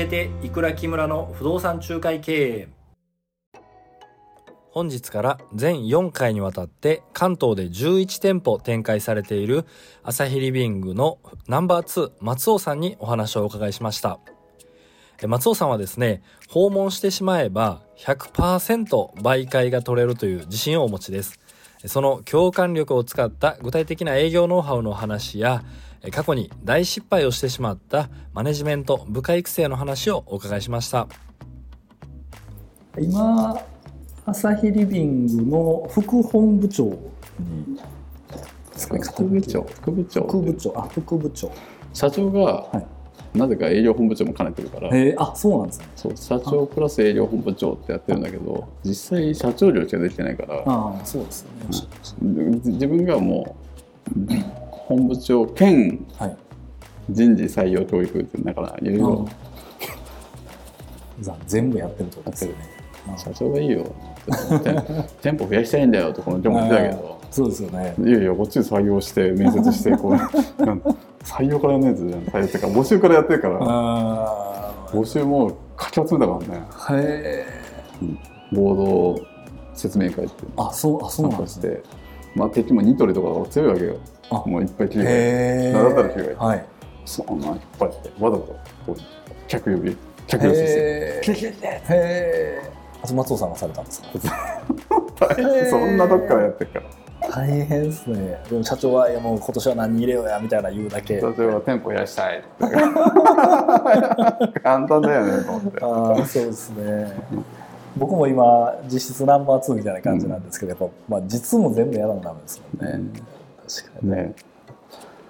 えていくら木村の不動産仲介経営。本日から全4回にわたって関東で11店舗展開されている朝日リビングのナンバー2松尾さんにお話をお伺いしました。松尾さんはですね訪問してしまえば100%媒介が取れるという自信をお持ちです。その共感力を使った具体的な営業ノウハウの話や過去に大失敗をしてしまったマネジメント部下育成の話をお伺いしました。今朝日リビングの副本部長に副部長。副部長。副部長。あ副部長。社長が、はいなぜか営業本部長も兼ねてるから。えあそうなんですね。そう社長プラス営業本部長ってやってるんだけど実際社長業しかできてないから。あそうですね、うん、自分がもう本部長兼人事採用教育ってだからいろいろ。全部やってるってことですよね。社長がいいよ店舗 増やしたいんだよとこの人も言ってたけどそうですよね。いやいやこっちで採用して面接してこう 採用からやんないやつじゃん。採用っていうか募集からやってるから。募集もかき集めたからね。へえ、ボード説明会ってあそうあそうなんですね。まあ敵もニトリとかが強いわけよ。もういっぱい企業が名だたる企業がはい。そんな引っ張ってわざわざこう客呼び客寄せして。へえ松尾さんがされたんですか？そんなとこからやってるから大変ですね。でも社長はいやもう今年は何入れようやみたいな言うだけ。社長は店舗増やしたい。簡単だよねと思って。ああそうですね。僕も今実質ナンバー2みたいな感じなんですけど、うん、やっぱ、まあ、実も全部やらなダメですもんね、うん、確かに。ね。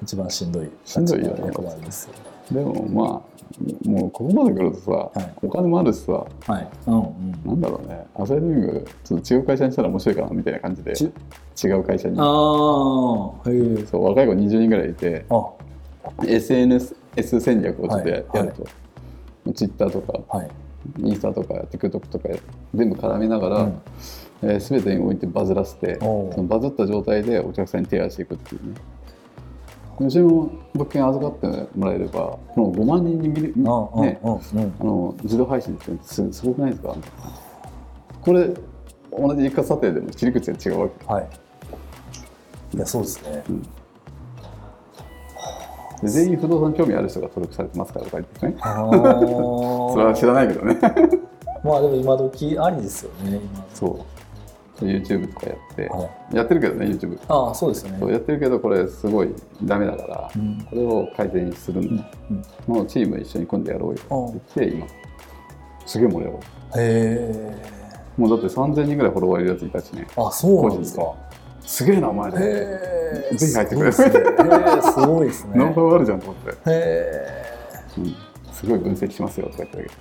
一番しんどい。しんどいよね。ですよ。でもまあもうここまで来るとさ、はい、お金もあるしさ、はい。うんうん、なんだろうね。アサイリングちょっと違う会社にしたら面白いかなみたいな感じで違う会社に。あそう若い子20人ぐらいいて SNS 戦略をちょっとや,、はい、ると、ツイッターとか、はい、インスタとか TikTok とか全部絡めながら、うん。えー、全てにおいてバズらせてそのバズった状態でお客さんに提案していくっていうね。うちの物件預かってもらえればこの5万人に見る、ね、あの自動配信ってすすごくないですか？これ同じ一括査定でも切り口が違うわけ。はいいやそうですね、うん。全員不動産興味ある人が登録されてますからとか言ってね。それは知らないけどね。まあでも今時ありですよね今。そう。YouTube とかやって、はい、やってるけどね YouTube ああそうですね。そうやってるけどこれすごいダメだから、うん、これを改善するんだ、うん、もうチーム一緒に組んでやろうよって言って今すげえ盛り上がる。へえもうだって3000人ぐらいフォロワーいるやついたしね。あそうなんですかすげえなお前で。ぜひ入ってくれす,、ごいですね。ノウハウあるじゃんと思って。へえ、うん、すごい分析しますよとか言ってたけど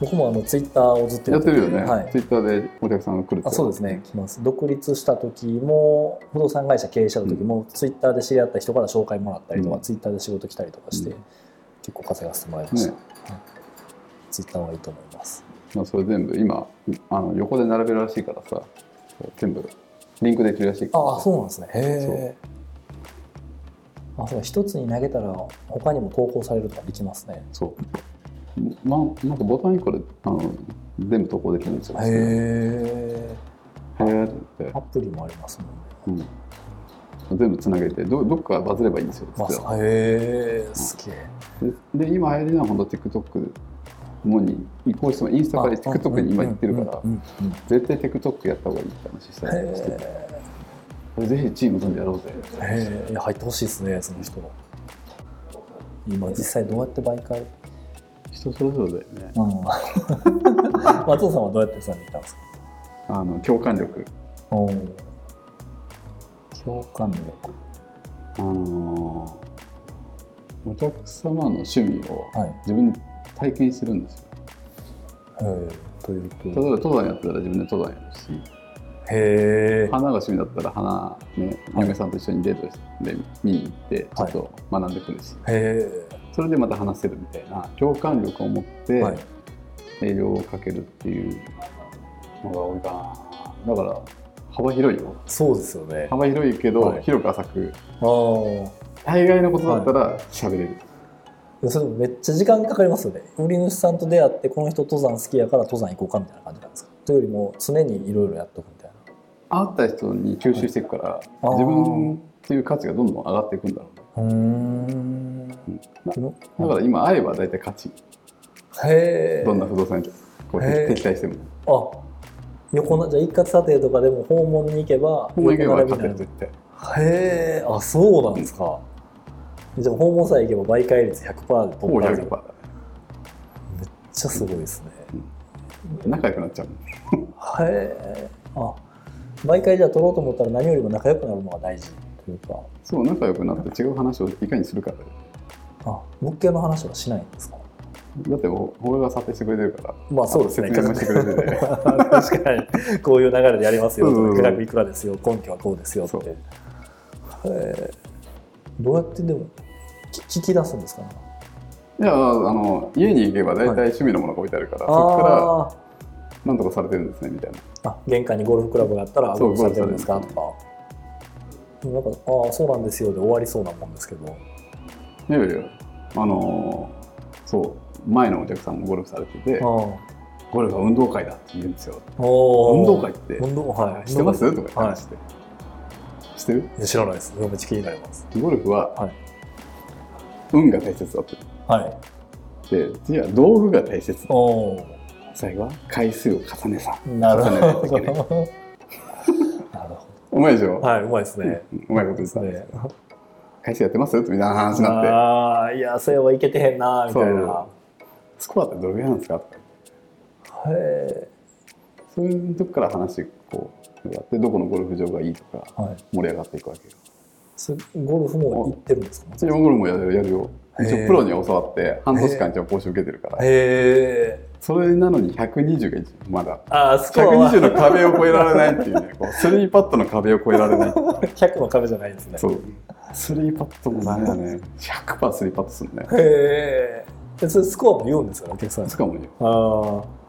僕もあのツイッターをずっとやってるよね、はい、ツイッターでお客さんが来るあそうですね。来ます。独立した時も不動産会社経営者の時も、うん、ツイッターで知り合った人から紹介もらったりとか、うん、ツイッターで仕事来たりとかして、うん、結構稼がせてもらいました、ね、ツイッターはいいと思います。まあそれ全部今あの横で並べるらしいからさ全部リンクできるらしいああそうなんですねへえあそう一つに投げたら他にも投稿されるとかできますねそうまあ、なんかボタン1個であの全部投稿できるんですよ。へえ。へえって。アプリもありますもんね。うん、全部つなげてどどっかバズればいいんですよ。まあ、へえすげえ。でで今流行りのは本当 TikTok もに移行してもインスタから TikTok に今行ってるから絶対 TikTok やった方がいいって話したりしてて。ぜひチーム組んでやろうぜ。へえ入ってほしいですねその人。今実際どうやって媒介？人それぞれだよね、うん、松尾さんはどうやってされたんですか？あの共感力。お共感力。あのお客様の趣味を自分で体験してるんですよ、はい、というと例えば登山やったら自分で登山やるし。へ花が趣味だったら花、ね、嫁さんと一緒にデートで見に行ってちょっと学んでくるし、はい、それでまた話せるみたいな共感力を持って営業をかけるっていうのが多いかな。だから幅広いよ。そうですよね。幅広いけど、はい、広く浅く。大概のことだったら喋れる、それめっちゃ時間かかりますよね。売り主さんと出会ってこの人登山好きやから登山行こうかみたいな感じなんですか？というよりも常にいろいろやっとくみたいな。会った人に吸収していくから、自分っていう価値がどんどん上がっていくんだろうね。うん。だから今会えば大体価値へえどんな不動産こう敵対しても。あ横なじゃあ一括査定とかでも訪問に行けば訪問行けば勝てる絶対。へえあそうなんですか、じゃあ訪問さえ行けば媒介率100%で突破めっちゃすごいですね、うん、仲良くなっちゃう。へえあ媒介じゃ取ろうと思ったら何よりも仲良くなるのが大事というか。そう仲良くなって違う話をいかにするかあ物件の話はしないんですか？だって他が査定してくれてるから。まあそうですね。説明もしてくれてて。確かに。こういう流れでやりますよ価格いくらですよ。根拠はこうですよって。どうやってでも聞き出すんですかね？いやあの家に行けば大体趣味のものが置いてあるから、はい、そこからなんとかされてるんですねみたいな。あ玄関にゴルフクラブがあったらゴルフされてるんですかとか。なんかああそうなんですよで終わりそうなもんですけど。いやいやあのそう前のお客さんもゴルフされててゴルフは運動会だって言うんですよ。運動会って運動、はい、してます？とか話して、はい、知ってる？知らないです。めっちゃ気になります。ゴルフは、はい。運が大切だと。はい。で、次は道具が大切最後は回数を重ねさ。なるほど。なるほど。うまいでしょ？はい、うまいですね。うまいことですね。回数やってます？みたいな話になって。ああ、いや、それはいけてへんな、みたいな。スコアってどれぐらいなんですか？へえ。そういうとこから話、こう、やって、どこのゴルフ場がいいとか、盛り上がっていくわけよ。ゴルフも行ってるんですか？ゴルフもやるよ一応プロに教わって半年間一応講習受けてるから。へえそれなのに120がまだ。あスコア120の壁を越えられないっていうね。こうスリーパットの壁を越えられない。100の壁じゃないんですね。そう。スリーパットもダメだね100%スリーパットするね。へえそれスコアも言うんですかお客さんスコアも言う。ああ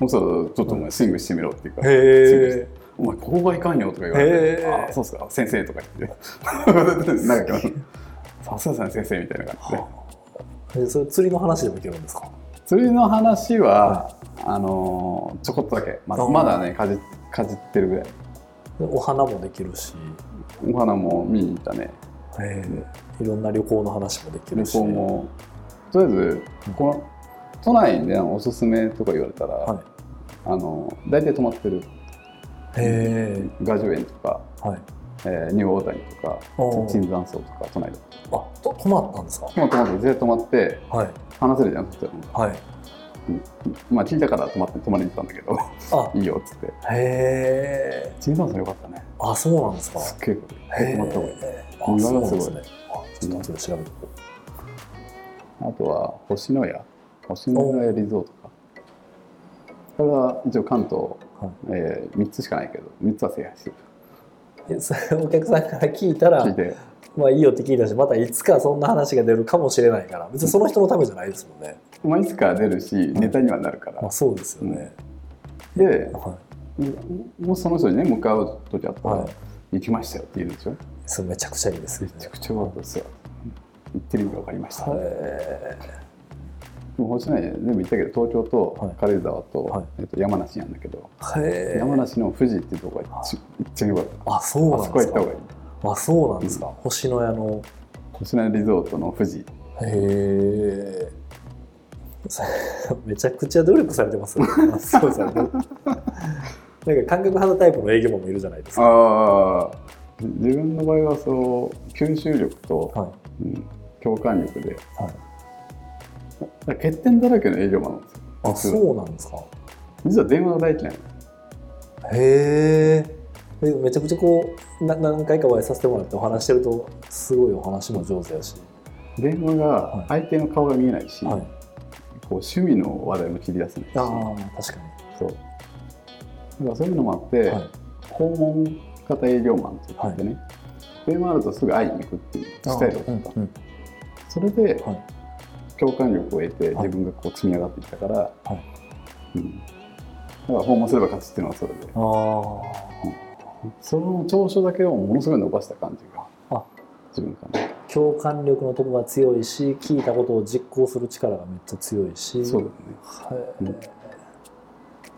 もうそうちょっとお前スイングしてみろっていうかへえお前ここがいかんよとか言われて、あそうっすか、先生とか言って、なんか、さすが先生みたいな感じで。それ釣りの話でもいけるんですか？釣りの話は、あのちょこっとだけ、ままだねかじかじってるぐらい。お花もできるし。お花も見に行ったね。え。いろんな旅行の話もできるし。旅行もとりあえずこの都内でおすすめとか言われたら、はい、あの大体泊まってる。へガジュ園とか、はいえー、ニューオータニとか椿山荘とか都内で。あと泊まったんですか？泊まって絶対泊まって、はい、話せるじゃんそしたらはい。まあ聞いたから泊まって泊まりに行ったんだけどあ。いいよっつって。へえ椿山荘よかったね。あそうなんですか？すっげえ泊まった方がいい。あそうなんですね。あちょっと後で調べてあとは星のや。星のやリゾートか。これは一応関東えー、3つしかないけど3つは制覇してる お客さんから聞いたらまあいいよって聞いたしまたいつかそんな話が出るかもしれないから別にその人のためじゃないですもんね、まあ、いつか出るしネタにはなるから、まあ、そうですよね、うん、で、はい、もうその人にね向かう時あったら、はい、行きましたよって言うんでしょそれめちゃくちゃいいです、ね、めちゃくちゃ良かったですよ。行ってる意味が分かりました、ね、もう星内全部行ったけど東京と軽井沢と,、はい。えっと山梨なんだけど山梨の富士っていうところが一番良かったあそうなんですか。あそこ行った方がいい。あそうなんですか、うん、星の屋の。星の屋リゾートの富士。へえ。めちゃくちゃ努力されてますね。そうですね。なんか感覚派タイプの営業マンもいるじゃないですか。ああ自分の場合はそう吸収力と、はい。うん、共感力で、はい欠点だらけの営業マンなんですよ。あそうなんですか。実は電話が大嫌いへえめちゃくちゃこうな何回かお会いさせてもらってお話してるとすごいお話も上手やし。電話が相手の顔が見えないし、はい、こう趣味の話題も切り出せないし。あ確かに。そう。だからそういうのもあって、はい、訪問型営業マンって言ってね、はい、電話あるとすぐ会いに行くっていうスタイルだった、うんうん、それで、はい共感力を得て自分がこう積み上がってきたから、はい。うん、だから訪問すれば勝つっていうのはそれで。あ、うん、その長所だけをものすごい伸ばした感じがあ。自分かな共感力のとこが強いし聞いたことを実行する力がめっちゃ強いし。そうだね、はい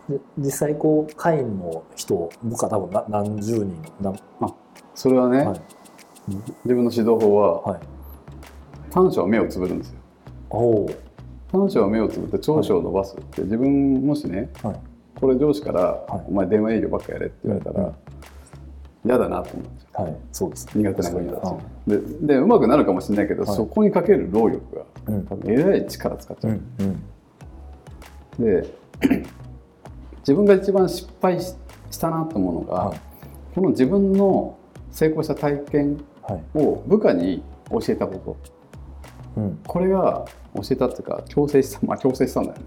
で実際こう会員の人僕は多分な何十人何あそれはね、はい。自分の指導法は、はい。短所は目をつぶるんですよおお短所は目をつぶって長所を伸ばすって、自分もしねはい。これ上司から、はい。お前電話営業ばっかやれ」って言われたら、うん嫌だなと思うんですよ。はい。そうです。苦手な分野だしはででうまくなるかもしれないけど、はい。そこにかける労力がうん。多分えらい力使っちゃう、うん。うん。で 自分が一番失敗ししたなと思うのが、はい。この自分の成功した体験はい。を部下に教えたことうん。これが教えたっていうか強制したまあ強制したんだよね。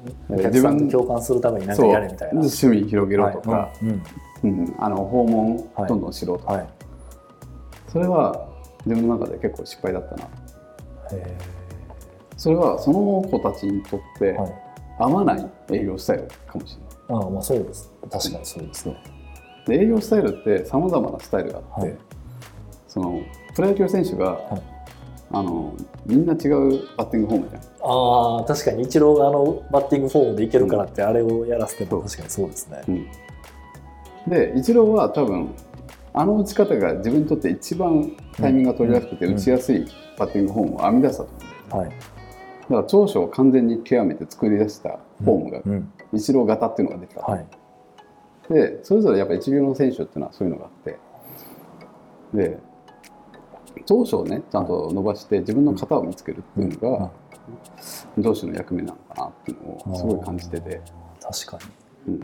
お客さんと共感するために何かやれみたいな。趣味広げろとか、はい。うん。うん。あの訪問はい。どんどんしろとか、はい。それは自分の中で結構失敗だったな。へそれはその子たちにとって合わない営業スタイルかもしれない。ああまあそうです確かにそうですね。で営業スタイルってさまざまなスタイルがあって、はい。そのプロ野球選手が、はいあのみんな違うバッティングフォームじゃん。ああ確かに。イチローがあのバッティングフォームでいけるからってあれをやらせても確かにそうですね。でイチローは多分あの打ち方が自分にとって一番タイミングが取りやすくてうん。打ちやすいバッティングフォームを編み出したと思うんだよね。はい。だから長所を完全に極めて作り出したフォームが、うん。イチロー型っていうのができた、はい。でそれぞれやっぱ一流の選手っていうのはそういうのがあって。で長所をねちゃんと伸ばして自分の型を見つけるっていうのが、上司の役目なのかなっていうのをすごい感じてて、確かうん、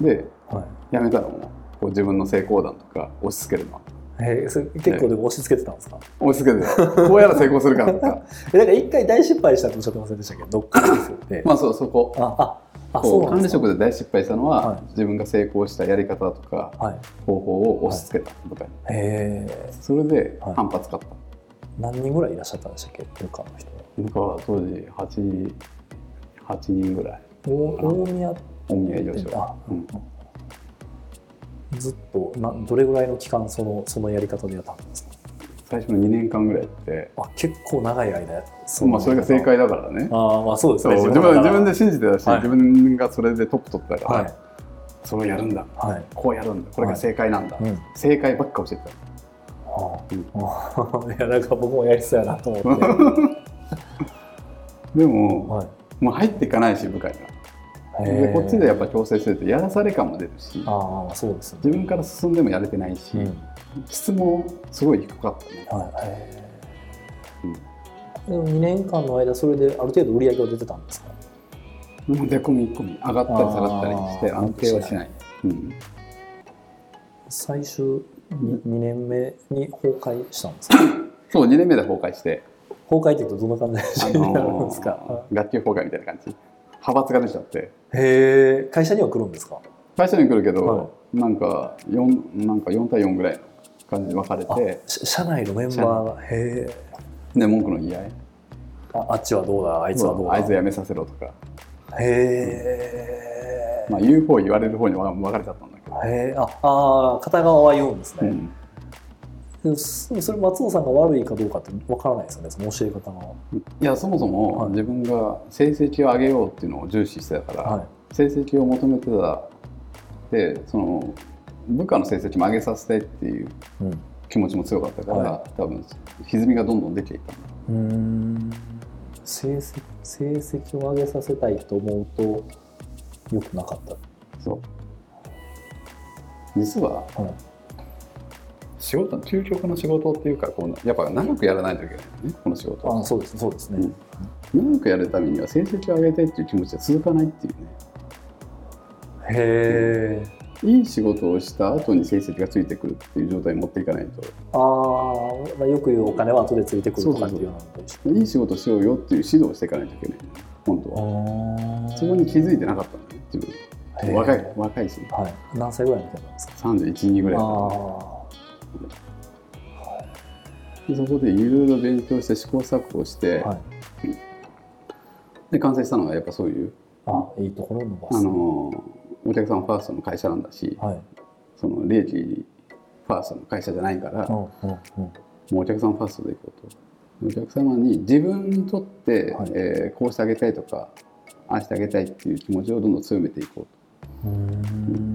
でにはやめたのもこう自分の成功談とか押し付けるの。いえーそれ結構でも押し付けてたんですか？押し付けてこうやら成功するからとか。え なんか一回大失敗したっておっしゃってませんでしたっけ？どどっかで。まあそうそこ。あああこそう管理職で大失敗したのは、はい。自分が成功したやり方とかはい。方法を押し付けたとか、へえ。それではい。反発買った、何人ぐらいいらっしゃったんでしたっけ？部下の人。僕は当時 8, 8人ぐらい大大宮大宮女子あは、うん。ずっとなどれぐらいの期間そのそのやり方でやったんですか？最初の2年間ぐらいやって。あ結構長い間そうまあそれが正解だからね。ああまあそうですね。自分自分で信じてたし、はい。自分がそれでトップ取ってたから、はい。それをやるんだ。はい。こうやるんだ。これが正解なんだ、うん正解ばっか教えてた。はあ いやなんか僕もやりそうやなと思って。でも、はい。もう入っていかないし部下にはでこっちでやっぱ強制するとやらされ感も出るしああそうですね。自分から進んでもやれてないし、うん。質もすごい低かったね。はいへえでも2年間の間それである程度売り上げは出てたんですか？もう出込み込み上がったり下がったりして安定はしない、うん、最終 2, 年目に崩壊したんですか？そう2年目で崩壊して、崩壊っていうとどんな感じあに なるんのですか、ー学級崩壊みたいな感じ派閥が出ちゃって。へえ会社には来るんですか？会社に来るけど、はなんか 4, なんか4対4ぐらいの感じで分かれあてし社内のメンバーが？へえで文句の言い合い。ああっちはどうだ？あいつはどうだ？あいつやめさせろとか、へえ、まあ、言う方言われる方に分かれちゃったんだけど、へえああ片側は言うんですね、うんそそれ松尾さんが悪いかどうかってわからないですよねその教え方がいやそもそもはい。自分が成績を上げようっていうのを重視してたから、はい。成績を求めてたでその部下の成績も上げさせたいっていううん。気持ちも強かったから、は多分歪みがどんどんできていった。うーん。成績成績を上げさせたいと思うとよくなかった。そう。実ははい仕事究極の仕事っていうかこうやっぱ長くやらないといけないよね。この仕事。はあそうですそうですね、うん。長くやるためには成績を上げたいっていう気持ちは続かないっていうね。へえいい仕事をした後に成績がついてくるっていう状態に持っていかないと。あー、まあよく言うお金は後でついてくるとかっていうようないい仕事しようよっていう指導をしていかないといけない本当は。あそこに気づいてなかったんだね自分。若い若いし。はい。何歳ぐらいの時なんですか？312ぐらいだあでそこでいろいろ勉強して試行錯誤して、あはい。で完成したのがやっぱそういうあいいところを伸ばすあのお客さんファーストの会社なんだしはい。その利益ファーストの会社じゃないから、もうお客さんファーストでいこうと。お客様に自分にとって、はい、えー、こうしてあげたいとかああしてあげたいっていう気持ちをどんどん強めていこうと。うん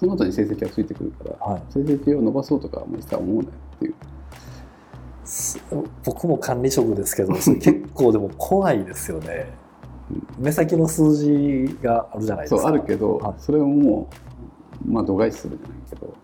その後に成績がついてくるから、はい、成績を伸ばそうとか実は思うなよっていう。僕も管理職ですけど結構でも怖いですよね。目先の数字があるじゃないですか。そうあるけど、はい、それをもうまあ度外視するじゃないけど